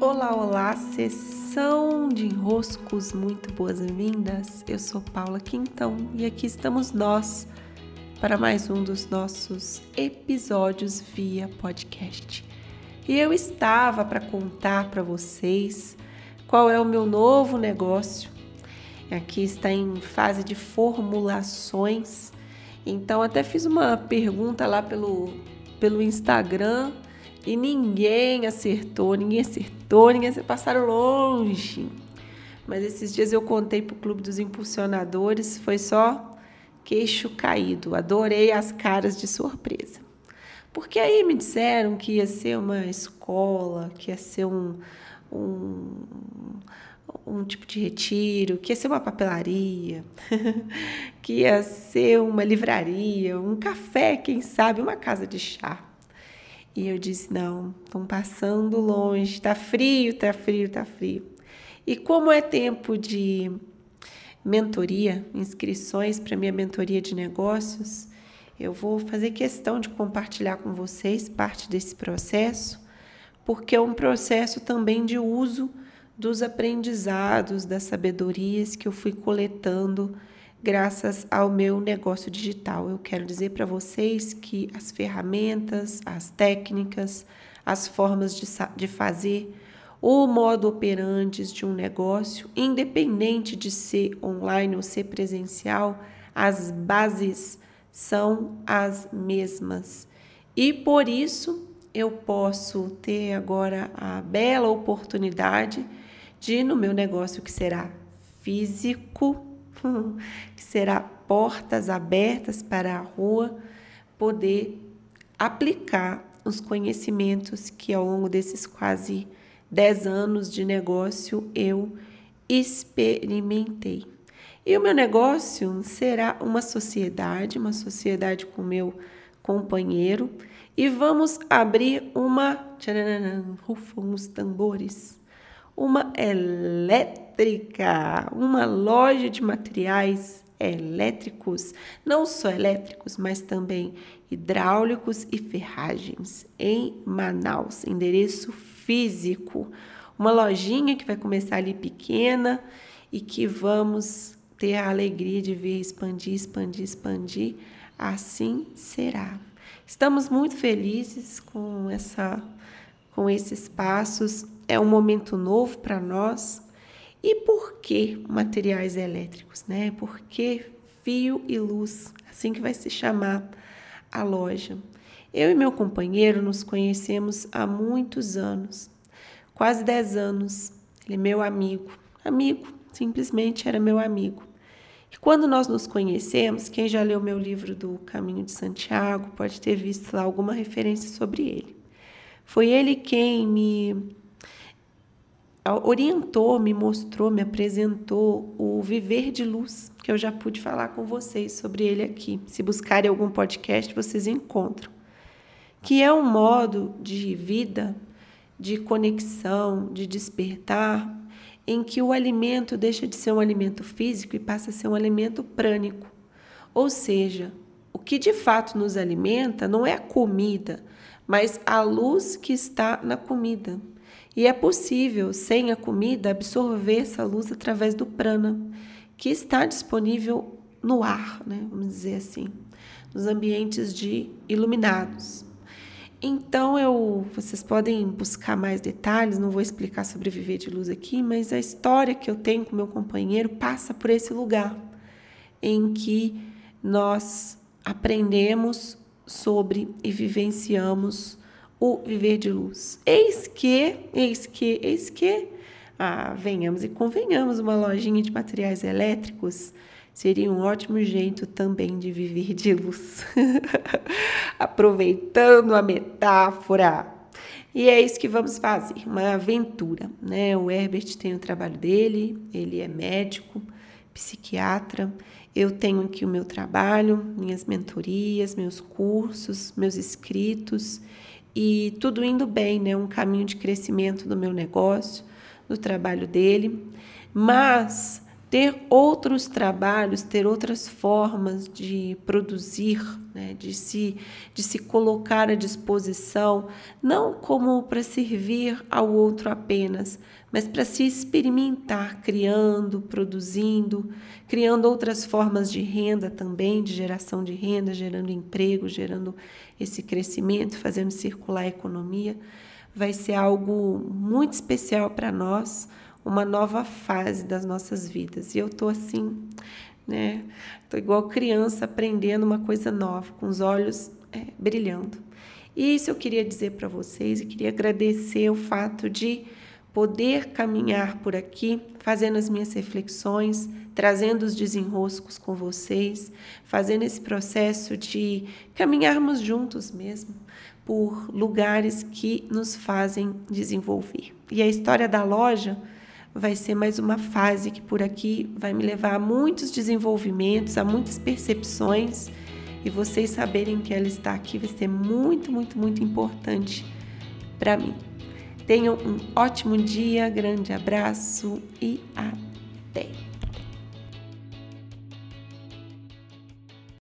Olá, olá, sessão de enroscos, muito boas-vindas. Eu sou Paula Quintão e aqui estamos nós para mais um dos nossos episódios via podcast. E eu estava para contar para vocês qual é o meu novo negócio. Aqui está em fase de formulações. Então até fiz uma pergunta lá pelo pelo Instagram e ninguém acertou, ninguém acertou, ninguém acertou, passaram longe. Mas esses dias eu contei para o Clube dos Impulsionadores, foi só queixo caído. Adorei as caras de surpresa. Porque aí me disseram que ia ser uma escola, que ia ser um, um, um tipo de retiro, que ia ser uma papelaria, que ia ser uma livraria, um café, quem sabe, uma casa de chá. E eu disse: não, estão passando longe, tá frio, tá frio, tá frio. E como é tempo de mentoria, inscrições para minha mentoria de negócios, eu vou fazer questão de compartilhar com vocês parte desse processo, porque é um processo também de uso dos aprendizados, das sabedorias que eu fui coletando graças ao meu negócio digital. Eu quero dizer para vocês que as ferramentas, as técnicas, as formas de, de fazer, o modo operandi de um negócio, independente de ser online ou ser presencial, as bases são as mesmas. E por isso eu posso ter agora a bela oportunidade de, no meu negócio que será físico, que será portas abertas para a rua, poder aplicar os conhecimentos que ao longo desses quase 10 anos de negócio eu experimentei. E o meu negócio será uma sociedade, uma sociedade com meu companheiro, e vamos abrir uma. Rufam os tambores uma elétrica, uma loja de materiais elétricos, não só elétricos, mas também hidráulicos e ferragens em Manaus, endereço físico. Uma lojinha que vai começar ali pequena e que vamos ter a alegria de ver expandir, expandir, expandir. Assim será. Estamos muito felizes com essa com esses passos é um momento novo para nós. E por que materiais elétricos, né? Por que fio e luz? Assim que vai se chamar a loja. Eu e meu companheiro nos conhecemos há muitos anos, quase 10 anos. Ele é meu amigo, amigo, simplesmente era meu amigo. E quando nós nos conhecemos, quem já leu meu livro do Caminho de Santiago pode ter visto lá alguma referência sobre ele. Foi ele quem me orientou, me mostrou, me apresentou o Viver de Luz, que eu já pude falar com vocês sobre ele aqui. Se buscarem algum podcast, vocês encontram. Que é um modo de vida, de conexão, de despertar, em que o alimento deixa de ser um alimento físico e passa a ser um alimento prânico. Ou seja, o que de fato nos alimenta não é a comida, mas a luz que está na comida. E é possível, sem a comida, absorver essa luz através do prana, que está disponível no ar, né? vamos dizer assim, nos ambientes de iluminados. Então eu, vocês podem buscar mais detalhes, não vou explicar sobre viver de luz aqui, mas a história que eu tenho com meu companheiro passa por esse lugar em que nós aprendemos sobre e vivenciamos o viver de luz. Eis que, eis que, eis que, ah, venhamos e convenhamos, uma lojinha de materiais elétricos seria um ótimo jeito também de viver de luz. Aproveitando a metáfora. E é isso que vamos fazer, uma aventura, né? O Herbert tem o trabalho dele, ele é médico, psiquiatra. Eu tenho aqui o meu trabalho, minhas mentorias, meus cursos, meus escritos e tudo indo bem, né? Um caminho de crescimento do meu negócio, do trabalho dele. Mas ter outros trabalhos, ter outras formas de produzir, né, de, se, de se colocar à disposição, não como para servir ao outro apenas, mas para se experimentar, criando, produzindo, criando outras formas de renda também, de geração de renda, gerando emprego, gerando esse crescimento, fazendo circular a economia. Vai ser algo muito especial para nós uma nova fase das nossas vidas. E eu tô assim, né? Tô igual criança aprendendo uma coisa nova, com os olhos é, brilhando. E isso eu queria dizer para vocês e queria agradecer o fato de poder caminhar por aqui, fazendo as minhas reflexões, trazendo os desenroscos com vocês, fazendo esse processo de caminharmos juntos mesmo por lugares que nos fazem desenvolver. E a história da loja vai ser mais uma fase que por aqui vai me levar a muitos desenvolvimentos, a muitas percepções. E vocês saberem que ela está aqui vai ser muito, muito, muito importante para mim. Tenham um ótimo dia, grande abraço e até!